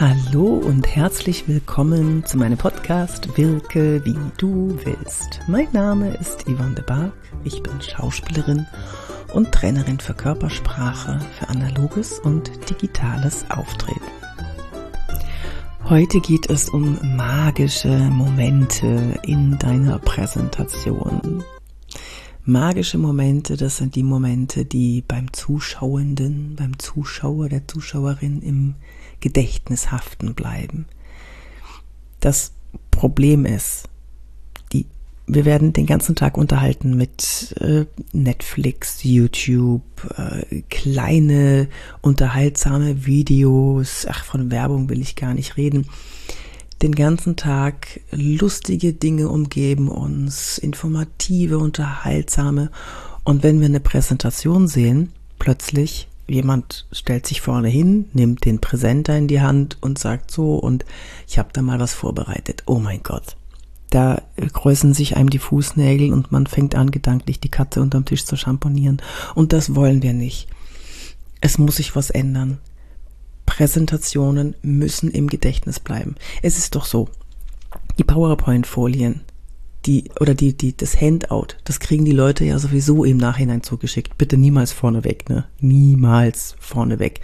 Hallo und herzlich willkommen zu meinem Podcast Wirke wie du willst. Mein Name ist Yvonne de Barg, ich bin Schauspielerin und Trainerin für Körpersprache, für analoges und digitales Auftreten. Heute geht es um magische Momente in deiner Präsentation. Magische Momente, das sind die Momente, die beim Zuschauenden, beim Zuschauer, der Zuschauerin im Gedächtnis haften bleiben. Das Problem ist, die, wir werden den ganzen Tag unterhalten mit äh, Netflix, YouTube, äh, kleine unterhaltsame Videos, ach, von Werbung will ich gar nicht reden. Den ganzen Tag lustige Dinge umgeben uns, informative, unterhaltsame. Und wenn wir eine Präsentation sehen, plötzlich jemand stellt sich vorne hin, nimmt den Präsenter in die Hand und sagt so, und ich habe da mal was vorbereitet. Oh mein Gott. Da kräuseln sich einem die Fußnägel und man fängt an, gedanklich die Katze unterm Tisch zu schamponieren. Und das wollen wir nicht. Es muss sich was ändern. Präsentationen müssen im Gedächtnis bleiben. Es ist doch so. Die PowerPoint-Folien, die, oder die, die, das Handout, das kriegen die Leute ja sowieso im Nachhinein zugeschickt. Bitte niemals vorneweg, ne? Niemals vorneweg.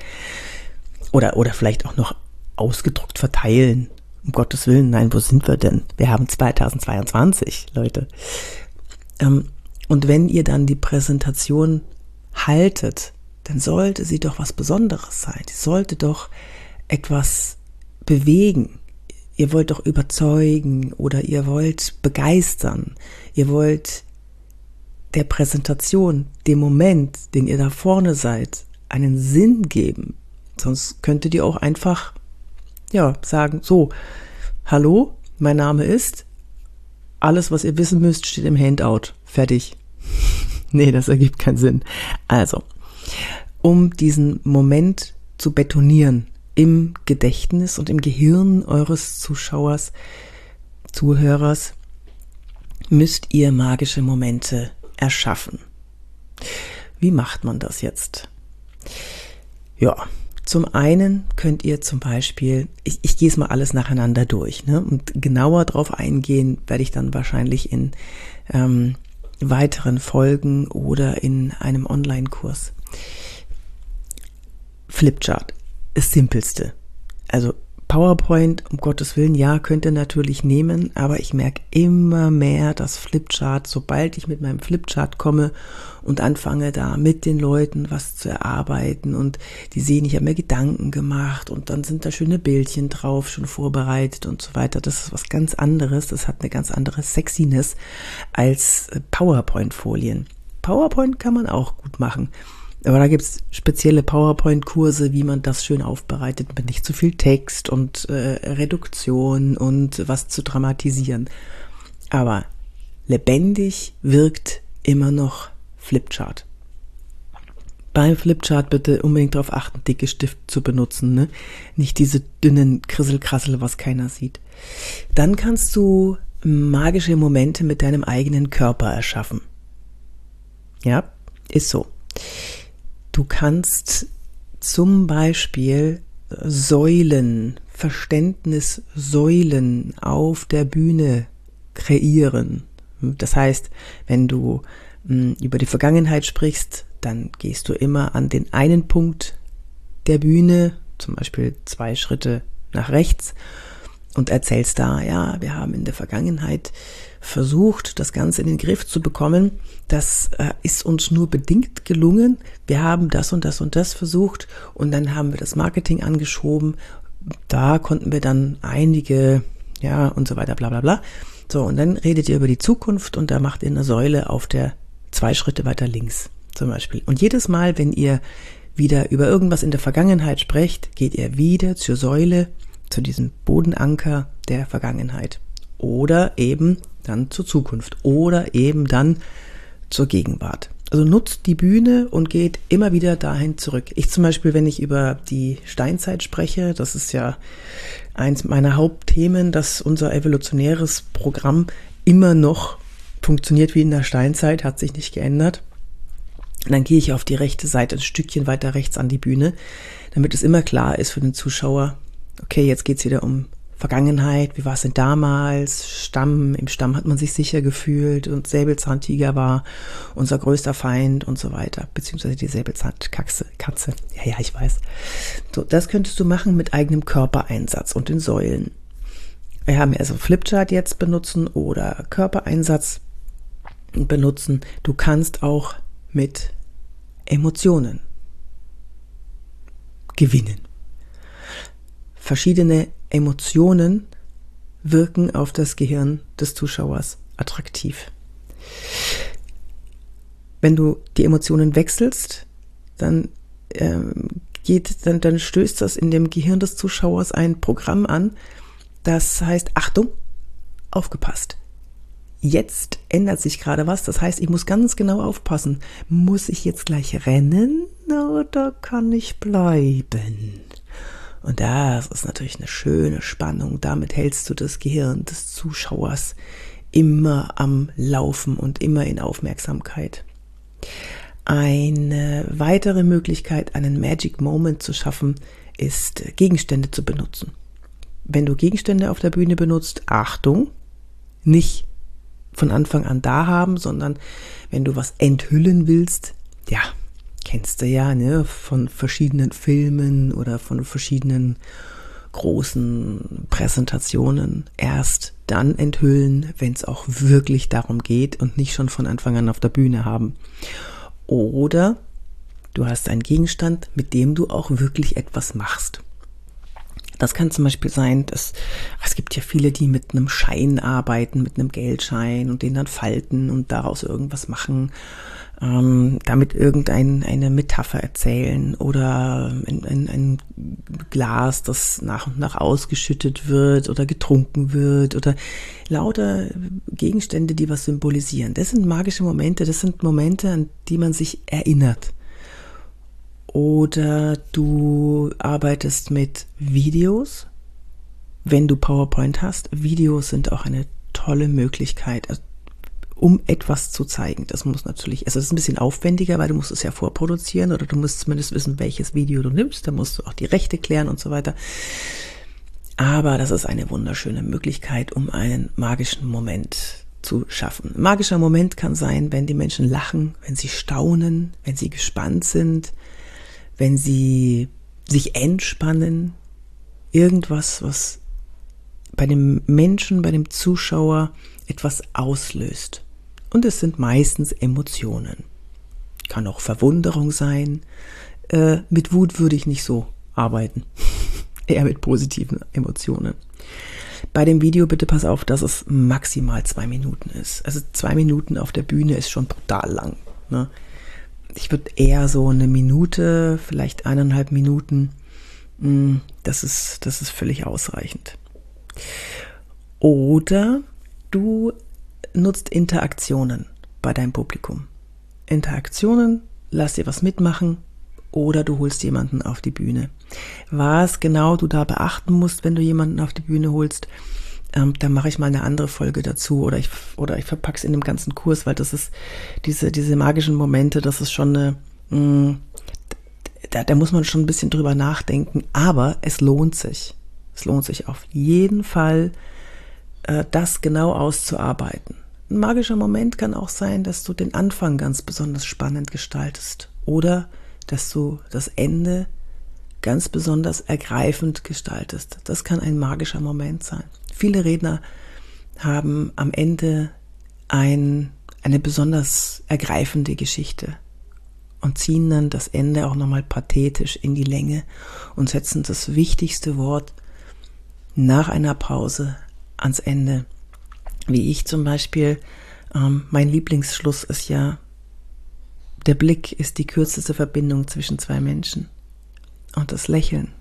Oder, oder vielleicht auch noch ausgedruckt verteilen. Um Gottes Willen, nein, wo sind wir denn? Wir haben 2022, Leute. Ähm, und wenn ihr dann die Präsentation haltet, dann sollte sie doch was Besonderes sein. Sie sollte doch etwas bewegen. Ihr wollt doch überzeugen oder ihr wollt begeistern. Ihr wollt der Präsentation, dem Moment, den ihr da vorne seid, einen Sinn geben. Sonst könntet ihr auch einfach, ja, sagen, so, hallo, mein Name ist, alles, was ihr wissen müsst, steht im Handout. Fertig. nee, das ergibt keinen Sinn. Also, um diesen Moment zu betonieren, im Gedächtnis und im Gehirn eures Zuschauers, Zuhörers, müsst ihr magische Momente erschaffen. Wie macht man das jetzt? Ja, zum einen könnt ihr zum Beispiel, ich, ich gehe es mal alles nacheinander durch, ne? und genauer darauf eingehen werde ich dann wahrscheinlich in ähm, weiteren Folgen oder in einem Online-Kurs. Flipchart das Simpelste. Also PowerPoint, um Gottes Willen, ja, könnt ihr natürlich nehmen, aber ich merke immer mehr, dass Flipchart, sobald ich mit meinem Flipchart komme und anfange da mit den Leuten was zu erarbeiten und die sehen, ich habe mir Gedanken gemacht und dann sind da schöne Bildchen drauf, schon vorbereitet und so weiter. Das ist was ganz anderes, das hat eine ganz andere Sexiness als PowerPoint-Folien. PowerPoint kann man auch gut machen. Aber da gibt's spezielle PowerPoint-Kurse, wie man das schön aufbereitet, mit nicht zu viel Text und äh, Reduktion und was zu dramatisieren. Aber lebendig wirkt immer noch Flipchart. Beim Flipchart bitte unbedingt darauf achten, dicke Stift zu benutzen, ne? Nicht diese dünnen Krisselkrassel, was keiner sieht. Dann kannst du magische Momente mit deinem eigenen Körper erschaffen. Ja, ist so. Du kannst zum Beispiel Säulen, Verständnissäulen auf der Bühne kreieren. Das heißt, wenn du hm, über die Vergangenheit sprichst, dann gehst du immer an den einen Punkt der Bühne, zum Beispiel zwei Schritte nach rechts, und erzählst da, ja, wir haben in der Vergangenheit versucht, das Ganze in den Griff zu bekommen. Das äh, ist uns nur bedingt gelungen. Wir haben das und das und das versucht und dann haben wir das Marketing angeschoben. Da konnten wir dann einige, ja, und so weiter, bla bla bla. So, und dann redet ihr über die Zukunft und da macht ihr eine Säule auf der zwei Schritte weiter links zum Beispiel. Und jedes Mal, wenn ihr wieder über irgendwas in der Vergangenheit sprecht, geht ihr wieder zur Säule, zu diesem Bodenanker der Vergangenheit. Oder eben dann zur Zukunft oder eben dann zur Gegenwart. Also nutzt die Bühne und geht immer wieder dahin zurück. Ich zum Beispiel, wenn ich über die Steinzeit spreche, das ist ja eins meiner Hauptthemen, dass unser evolutionäres Programm immer noch funktioniert wie in der Steinzeit, hat sich nicht geändert. Und dann gehe ich auf die rechte Seite, ein Stückchen weiter rechts an die Bühne, damit es immer klar ist für den Zuschauer, okay, jetzt geht's wieder um Vergangenheit, wie war es denn damals? Stamm, im Stamm hat man sich sicher gefühlt und Säbelzahntiger war unser größter Feind und so weiter. Beziehungsweise die Säbelzahnkatze, Katze. Ja, ja, ich weiß. So, das könntest du machen mit eigenem Körpereinsatz und den Säulen. Wir haben also Flipchart jetzt benutzen oder Körpereinsatz benutzen. Du kannst auch mit Emotionen gewinnen. Verschiedene Emotionen wirken auf das Gehirn des Zuschauers attraktiv. Wenn du die Emotionen wechselst, dann ähm, geht, dann, dann stößt das in dem Gehirn des Zuschauers ein Programm an, das heißt, Achtung, aufgepasst. Jetzt ändert sich gerade was, das heißt, ich muss ganz genau aufpassen. Muss ich jetzt gleich rennen oder kann ich bleiben? Und das ist natürlich eine schöne Spannung. Damit hältst du das Gehirn des Zuschauers immer am Laufen und immer in Aufmerksamkeit. Eine weitere Möglichkeit, einen Magic Moment zu schaffen, ist Gegenstände zu benutzen. Wenn du Gegenstände auf der Bühne benutzt, Achtung, nicht von Anfang an da haben, sondern wenn du was enthüllen willst, ja, kennst du ja, ne, von verschiedenen Filmen oder von verschiedenen großen Präsentationen erst dann enthüllen, wenn es auch wirklich darum geht und nicht schon von Anfang an auf der Bühne haben. Oder du hast einen Gegenstand, mit dem du auch wirklich etwas machst. Das kann zum Beispiel sein, dass es gibt ja viele, die mit einem Schein arbeiten, mit einem Geldschein und den dann falten und daraus irgendwas machen ähm, damit irgendeine Metapher erzählen oder ein, ein, ein Glas, das nach und nach ausgeschüttet wird oder getrunken wird oder lauter Gegenstände, die was symbolisieren. Das sind magische Momente, das sind Momente, an die man sich erinnert. Oder du arbeitest mit Videos, wenn du PowerPoint hast. Videos sind auch eine tolle Möglichkeit. Also um etwas zu zeigen. Das muss natürlich, also das ist ein bisschen aufwendiger, weil du musst es ja vorproduzieren oder du musst zumindest wissen, welches Video du nimmst. Da musst du auch die Rechte klären und so weiter. Aber das ist eine wunderschöne Möglichkeit, um einen magischen Moment zu schaffen. Ein magischer Moment kann sein, wenn die Menschen lachen, wenn sie staunen, wenn sie gespannt sind, wenn sie sich entspannen. Irgendwas, was bei dem Menschen, bei dem Zuschauer etwas auslöst. Und es sind meistens Emotionen. Kann auch Verwunderung sein. Äh, mit Wut würde ich nicht so arbeiten. Eher mit positiven Emotionen. Bei dem Video bitte pass auf, dass es maximal zwei Minuten ist. Also zwei Minuten auf der Bühne ist schon brutal lang. Ne? Ich würde eher so eine Minute, vielleicht eineinhalb Minuten, mm, das ist, das ist völlig ausreichend. Oder du nutzt Interaktionen bei deinem Publikum. Interaktionen, lass dir was mitmachen oder du holst jemanden auf die Bühne. Was genau du da beachten musst, wenn du jemanden auf die Bühne holst, ähm, da mache ich mal eine andere Folge dazu oder ich oder ich verpack's in dem ganzen Kurs, weil das ist diese diese magischen Momente, das ist schon eine mh, mm, da, da muss man schon ein bisschen drüber nachdenken, aber es lohnt sich. Es lohnt sich auf jeden Fall, das genau auszuarbeiten. Ein magischer Moment kann auch sein, dass du den Anfang ganz besonders spannend gestaltest oder dass du das Ende ganz besonders ergreifend gestaltest. Das kann ein magischer Moment sein. Viele Redner haben am Ende ein, eine besonders ergreifende Geschichte und ziehen dann das Ende auch nochmal pathetisch in die Länge und setzen das wichtigste Wort nach einer Pause ans Ende wie ich zum Beispiel, ähm, mein Lieblingsschluss ist ja, der Blick ist die kürzeste Verbindung zwischen zwei Menschen. Und das Lächeln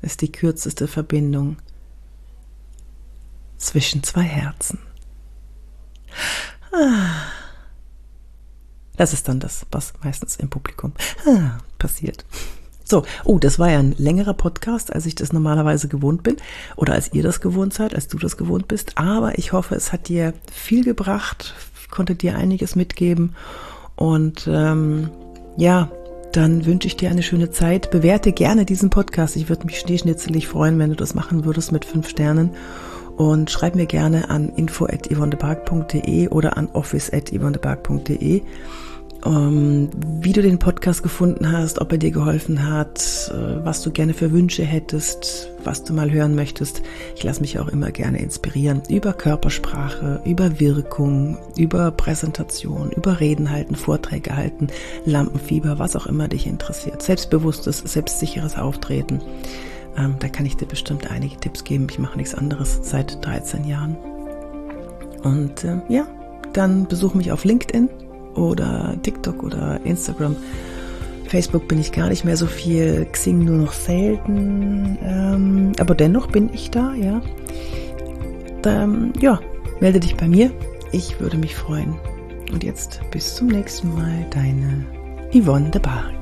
ist die kürzeste Verbindung zwischen zwei Herzen. Ah. Das ist dann das, was meistens im Publikum ah, passiert. So, oh, das war ja ein längerer Podcast, als ich das normalerweise gewohnt bin oder als ihr das gewohnt seid, als du das gewohnt bist. Aber ich hoffe, es hat dir viel gebracht, konnte dir einiges mitgeben und ähm, ja, dann wünsche ich dir eine schöne Zeit. Bewerte gerne diesen Podcast. Ich würde mich schneeschnitzelig freuen, wenn du das machen würdest mit fünf Sternen. Und schreib mir gerne an info.yvonnebark.de oder an office.yvonnebark.de ähm, wie du den Podcast gefunden hast, ob er dir geholfen hat, äh, was du gerne für Wünsche hättest, was du mal hören möchtest. Ich lasse mich auch immer gerne inspirieren über Körpersprache, über Wirkung, über Präsentation, über Reden halten, Vorträge halten, Lampenfieber, was auch immer dich interessiert. Selbstbewusstes, selbstsicheres Auftreten. Ähm, da kann ich dir bestimmt einige Tipps geben. Ich mache nichts anderes seit 13 Jahren. Und äh, ja, dann besuch mich auf LinkedIn oder TikTok oder Instagram. Facebook bin ich gar nicht mehr so viel, Xing nur noch selten, ähm, aber dennoch bin ich da, ja. Ähm, ja, melde dich bei mir, ich würde mich freuen. Und jetzt bis zum nächsten Mal, deine Yvonne de Barg.